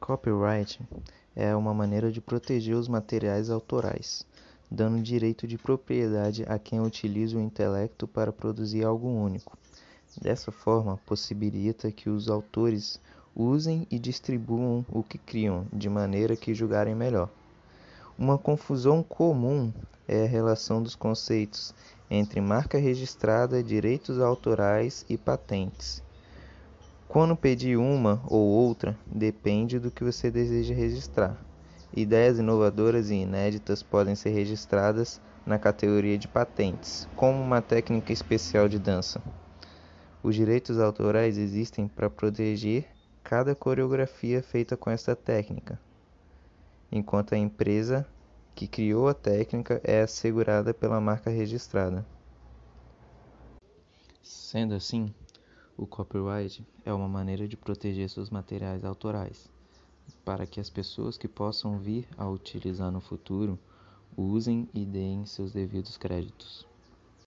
Copyright é uma maneira de proteger os materiais autorais, dando direito de propriedade a quem utiliza o intelecto para produzir algo único. Dessa forma, possibilita que os autores usem e distribuam o que criam de maneira que julgarem melhor. Uma confusão comum é a relação dos conceitos entre marca registrada, direitos autorais e patentes. Quando pedir uma ou outra, depende do que você deseja registrar. Ideias inovadoras e inéditas podem ser registradas na categoria de patentes, como uma técnica especial de dança. Os direitos autorais existem para proteger cada coreografia feita com esta técnica, enquanto a empresa que criou a técnica é assegurada pela marca registrada. Sendo assim, o copyright é uma maneira de proteger seus materiais autorais, para que as pessoas que possam vir a utilizar no futuro usem e deem seus devidos créditos.